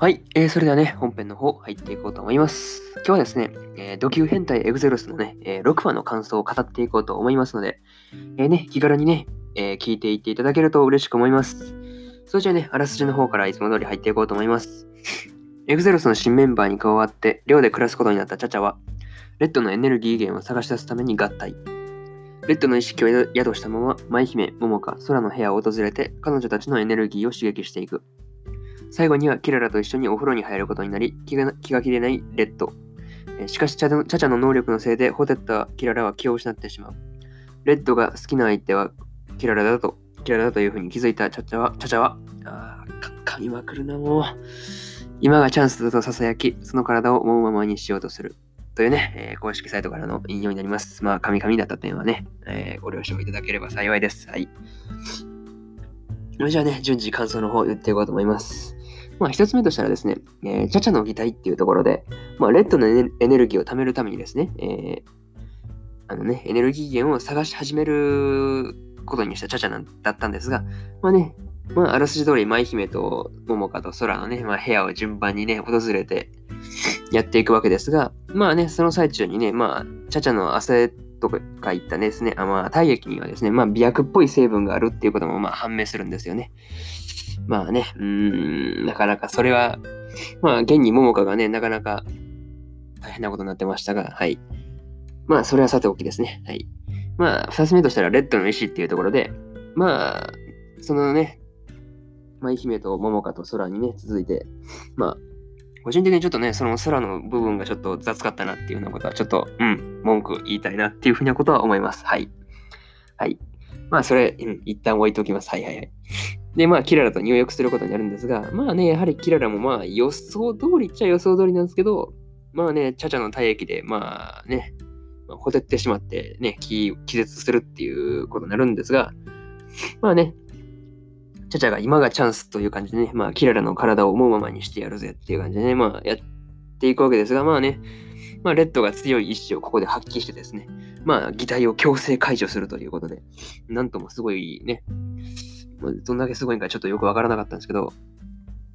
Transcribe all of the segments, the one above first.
はい、えーそれではね、本編の方入っていこうと思います。今日はですね、えー、ド級変態エグゼロスのね、えー6話の感想を語っていこうと思いますので、えーね、気軽にね、え聞いていっていただけると嬉しく思います。それじゃあね、あらすじの方からいつも通り入っていこうと思います。エグゼロスの新メンバーに加わって、寮で暮らすことになったチャチャは、レッドのエネルギー源を探し出すために合体。レッドの意識を宿したまま、舞姫、桃香、空の部屋を訪れて、彼女たちのエネルギーを刺激していく。最後にはキララと一緒にお風呂に入ることになり、気が気が気でないレッド。しかしチャチャの、能力のせいで、ほてったキララは気を失ってしまう。レッドが好きな相手はキララだと、キララだというふうに気づいたチャチャは、チャチャは、あー、か噛みまくるな、もう。今がチャンスだと囁き、その体を思うままにしようとする。というね、えー公式サイトからの引用になります。まあ、神々だった点はね、えーご了承いただければ幸いです。はい。じゃあね、順次感想の方言っていこうと思います。まあ、一つ目としたらですね、えーチャチャの擬態っていうところで、まあ、レッドのエネルギーを貯めるためにですね、えーあのね、エネルギー源を探し始めることにしたチャチャなんだったんですが、まあね、まあ、あらすじ通り、舞姫と桃香と空のね、まあ、部屋を順番にね、訪れてやっていくわけですが、まあね、その最中にね、まあ、チャチャの汗とかいったですね、あまあ、体液にはですね、まあ、美薬っぽい成分があるっていうこともまあ判明するんですよね。まあね、うーん、なかなかそれは、まあ、現に桃香がね、なかなか大変なことになってましたが、はい。まあ、それはさておきですね。はい。まあ、二つ目としたら、レッドの意志っていうところで、まあ、そのね、舞姫と桃香と空にね、続いて、まあ、個人的にちょっとね、その空の部分がちょっと雑かったなっていうようなことは、ちょっと、うん、文句言いたいなっていうふうなことは思います。はい。はい。まあ、それ、うん、一旦置いておきます。はいはいはい。で、まあ、キララと入浴することになるんですが、まあね、やはりキララもまあ、予想通りっちゃ予想通りなんですけど、まあね、チャチャの体液で、まあね、まあほてってしまってね、気気絶するっていうことになるんですが、まあね、チャチャが今がチャンスという感じでね、まあ、キララの体を思うままにしてやるぜっていう感じでね、まあ、やっていくわけですが、まあね、まあ、レッドが強い意志をここで発揮してですね、まあ、擬態を強制解除するということで、なんともすごいね、どんだけすごいんかちょっとよくわからなかったんですけど、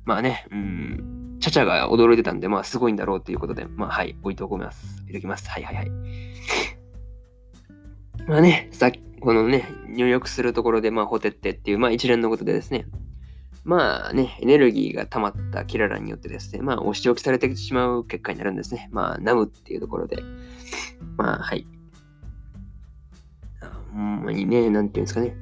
まあね、うん、チャチャが驚いてたんで、まあ、すごいんだろうということで、まあ、はい、置いておきます。いておきます。はいはいはい。まあね、さっき、このね、入浴するところで、まあ、ホテってっていう、まあ、一連のことでですね、まあね、エネルギーが溜まったキララによってですね、まあ、お仕置きされてしまう結果になるんですね。まあ、ナムっていうところで、まあ、はい。ほんまにね、なんていうんですかね。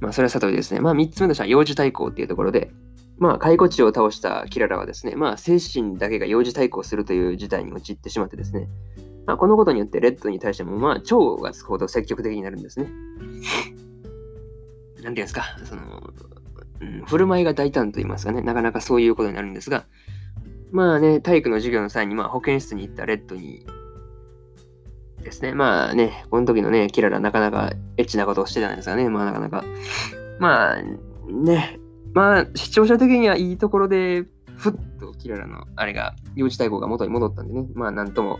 まあ、それはさとりですね。まあ、三つ目としては幼児対抗っていうところで、まあ、解雇地を倒したキララはですね、まあ、精神だけが幼児対抗するという事態に陥ってしまってですね、まあ、このことによってレッドに対しても、まあ、超がつくほど積極的になるんですね。なんていうんですか、その、うん、振る舞いが大胆と言いますかね、なかなかそういうことになるんですが、まあね、体育の授業の際に、まあ、保健室に行ったレッドにですね、まあね、この時のね、キララなかなかエッチなことをしてたんですがね、まあなかなか、まあね、まあ視聴者的にはいいところで、ふっとキララのあれが、幼児対抗が元に戻ったんでね、まあなんとも、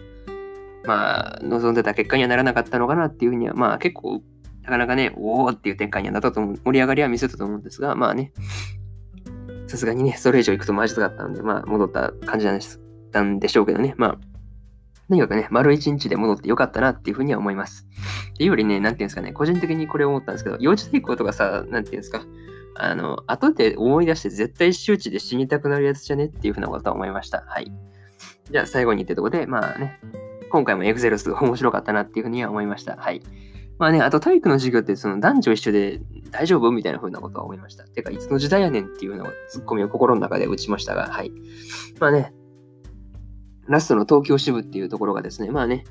まあ望んでた結果にはならなかったのかなっていうふうには、まあ結構、なかなかね、おおっていう展開にはなったと思う、盛り上がりは見せたと思うんですが、まあね、さすがにね、それ以上行くとマジかったんで、まあ戻った感じなんですたんでしょうけどね、まあ、とにかくね、丸一日で戻ってよかったなっていうふうには思います。っていうよりね、なんていうんですかね、個人的にこれ思ったんですけど、幼児対抗とかさ、なんていうんですか、あの、後で思い出して絶対周知で死にたくなるやつじゃねっていうふうなことは思いました。はい。じゃあ最後にってとこで、まあね、今回もエグゼロス面白かったなっていうふうには思いました。はい。まあね、あと体育の授業ってその男女一緒で大丈夫みたいな風なことは思いました。てか、いつの時代やねんっていうようなツッコミを心の中で打ちましたが、はい。まあね、ラストの東京支部っていうところがですね、まあね、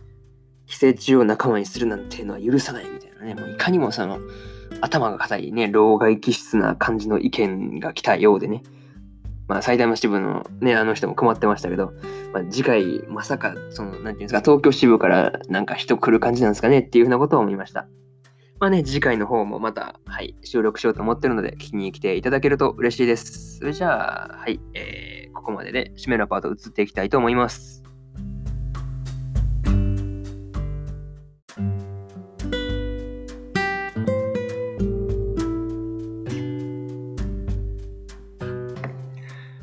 寄生虫を仲間にするなんていうのは許さないみたいなね、もういかにもその、頭が硬いね、老害気質な感じの意見が来たようでね、まあ、埼玉支部のね、あの人も困ってましたけど、まあ、次回、まさか、その、なんていうんですか、東京支部からなんか人来る感じなんですかねっていうふうなことを思いました。まあね、次回の方もまた、はい、収録しようと思ってるので、聞きに来ていただけると嬉しいです。それじゃあ、はい、えー、こまでで締めのパート移っていきたいと思います。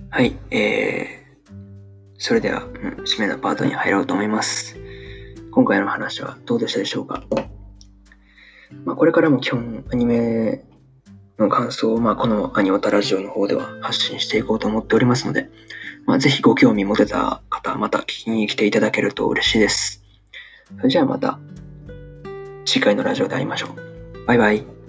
はい、えー、それでは、うん、締めのパートに入ろうと思います。今回の話はどうでしたでしょうか？まあ、これからも基本アニメの感想を、まあ、このアニオタラジオの方では発信していこうと思っておりますので、まあ、ぜひご興味持てた方、また聞きに来ていただけると嬉しいです。それじゃあまた次回のラジオで会いましょう。バイバイ。